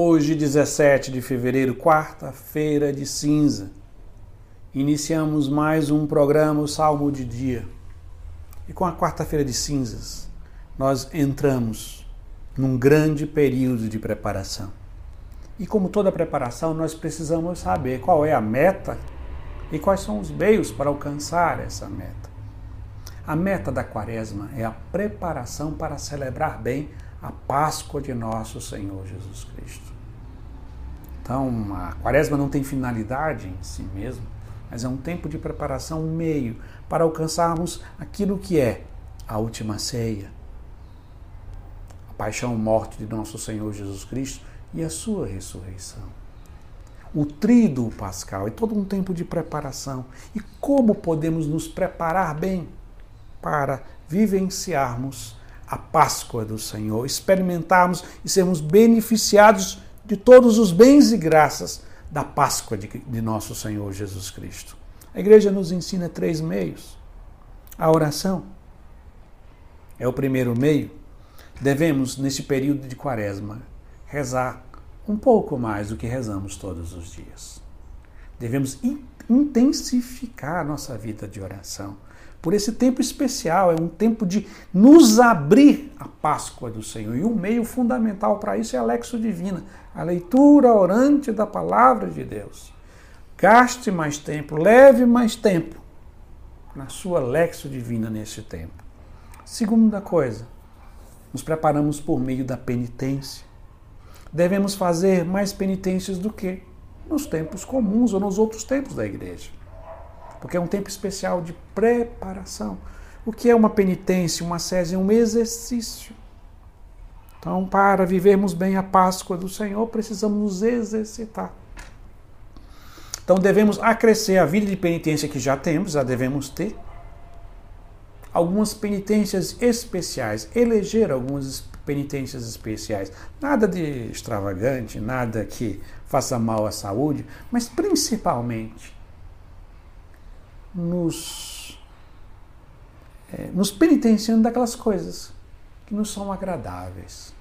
Hoje, 17 de fevereiro, quarta-feira de cinza, iniciamos mais um programa, o Salmo de Dia. E com a quarta-feira de cinzas, nós entramos num grande período de preparação. E como toda preparação, nós precisamos saber qual é a meta e quais são os meios para alcançar essa meta. A meta da quaresma é a preparação para celebrar bem a Páscoa de nosso Senhor Jesus Cristo. Então, a quaresma não tem finalidade em si mesmo, mas é um tempo de preparação, um meio para alcançarmos aquilo que é a última ceia, a paixão e morte de nosso Senhor Jesus Cristo e a sua ressurreição. O tríduo pascal é todo um tempo de preparação. E como podemos nos preparar bem para vivenciarmos a Páscoa do Senhor, experimentarmos e sermos beneficiados de todos os bens e graças da Páscoa de, de nosso Senhor Jesus Cristo. A igreja nos ensina três meios. A oração é o primeiro meio. Devemos, neste período de quaresma, rezar um pouco mais do que rezamos todos os dias. Devemos intensificar a nossa vida de oração por esse tempo especial, é um tempo de nos abrir a Páscoa do Senhor. E o um meio fundamental para isso é a Lexo Divina, a leitura orante da palavra de Deus. Gaste mais tempo, leve mais tempo na sua Lexo Divina nesse tempo. Segunda coisa, nos preparamos por meio da penitência. Devemos fazer mais penitências do que nos tempos comuns ou nos outros tempos da igreja porque é um tempo especial de preparação. O que é uma penitência, uma sese? É um exercício. Então, para vivermos bem a Páscoa do Senhor, precisamos nos exercitar. Então, devemos acrescer a vida de penitência que já temos, já devemos ter. Algumas penitências especiais, eleger algumas penitências especiais. Nada de extravagante, nada que faça mal à saúde, mas principalmente nos, é, nos penitenciando daquelas coisas que nos são agradáveis.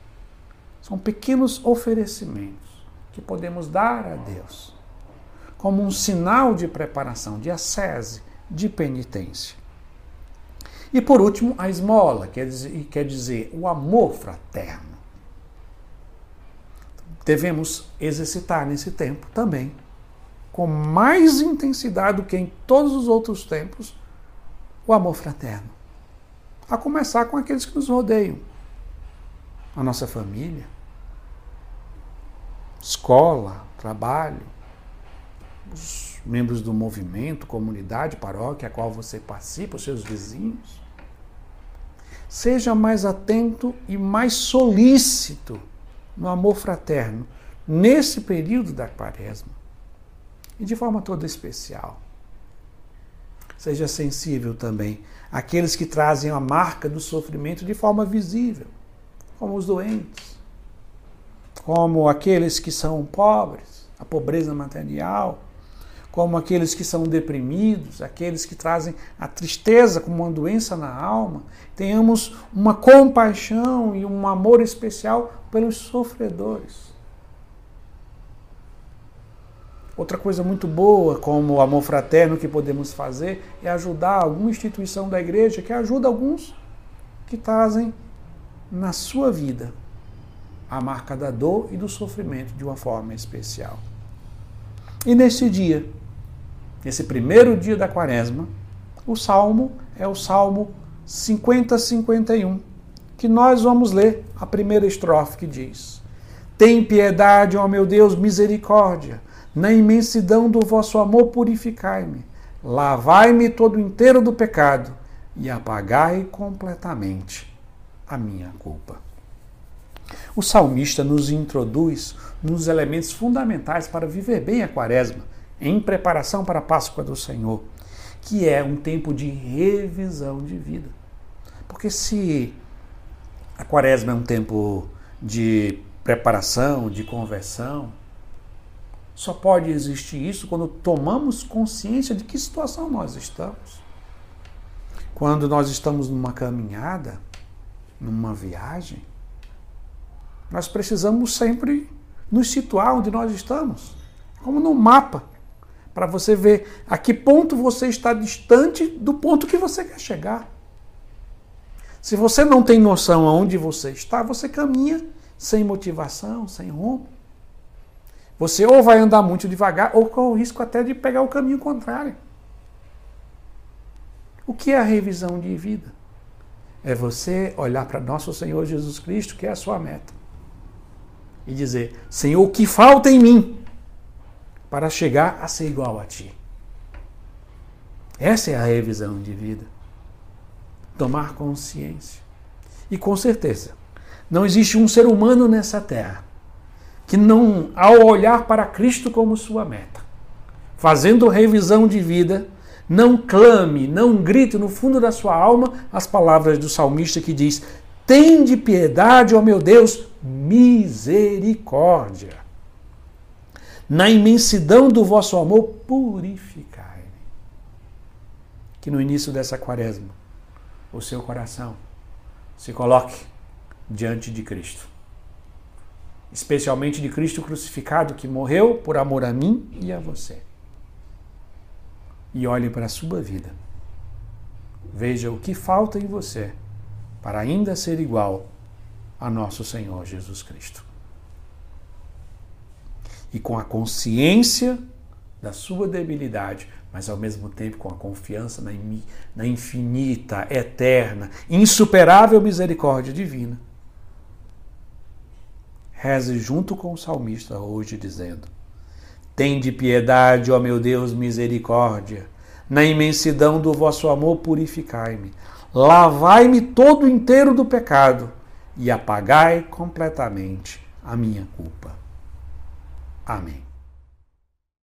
São pequenos oferecimentos que podemos dar a Deus como um sinal de preparação, de ascese, de penitência. E por último, a esmola, dizer, quer dizer o amor fraterno. Devemos exercitar nesse tempo também com mais intensidade do que em todos os outros tempos, o amor fraterno. A começar com aqueles que nos rodeiam. A nossa família, escola, trabalho, os membros do movimento, comunidade, paróquia a qual você participa, os seus vizinhos. Seja mais atento e mais solícito no amor fraterno nesse período da quaresma e de forma toda especial. Seja sensível também àqueles que trazem a marca do sofrimento de forma visível, como os doentes, como aqueles que são pobres, a pobreza material, como aqueles que são deprimidos, aqueles que trazem a tristeza como uma doença na alma. Tenhamos uma compaixão e um amor especial pelos sofredores. Outra coisa muito boa, como o amor fraterno que podemos fazer, é ajudar alguma instituição da igreja que ajuda alguns que trazem na sua vida a marca da dor e do sofrimento de uma forma especial. E nesse dia, nesse primeiro dia da quaresma, o salmo é o salmo 50-51, que nós vamos ler a primeira estrofe que diz: Tem piedade, ó meu Deus, misericórdia na imensidão do vosso amor, purificai-me. Lavai-me todo inteiro do pecado e apagai completamente a minha culpa. O salmista nos introduz nos elementos fundamentais para viver bem a quaresma, em preparação para a Páscoa do Senhor, que é um tempo de revisão de vida. Porque se a quaresma é um tempo de preparação, de conversão, só pode existir isso quando tomamos consciência de que situação nós estamos. Quando nós estamos numa caminhada, numa viagem, nós precisamos sempre nos situar onde nós estamos, como no mapa, para você ver a que ponto você está distante do ponto que você quer chegar. Se você não tem noção aonde você está, você caminha sem motivação, sem rumo. Você ou vai andar muito devagar ou com o risco até de pegar o caminho contrário. O que é a revisão de vida? É você olhar para nosso Senhor Jesus Cristo, que é a sua meta, e dizer: Senhor, o que falta em mim para chegar a ser igual a Ti? Essa é a revisão de vida. Tomar consciência. E com certeza, não existe um ser humano nessa terra que não, ao olhar para Cristo como sua meta, fazendo revisão de vida, não clame, não grite no fundo da sua alma as palavras do salmista que diz: Tende piedade, ó meu Deus, misericórdia. Na imensidão do vosso amor, purificai-me. Que no início dessa quaresma, o seu coração se coloque diante de Cristo. Especialmente de Cristo crucificado, que morreu por amor a mim e a você. E olhe para a sua vida. Veja o que falta em você para ainda ser igual a nosso Senhor Jesus Cristo. E com a consciência da sua debilidade, mas ao mesmo tempo com a confiança na infinita, eterna, insuperável misericórdia divina, Reze junto com o salmista hoje, dizendo: Tende piedade, ó meu Deus, misericórdia. Na imensidão do vosso amor, purificai-me. Lavai-me todo inteiro do pecado e apagai completamente a minha culpa. Amém.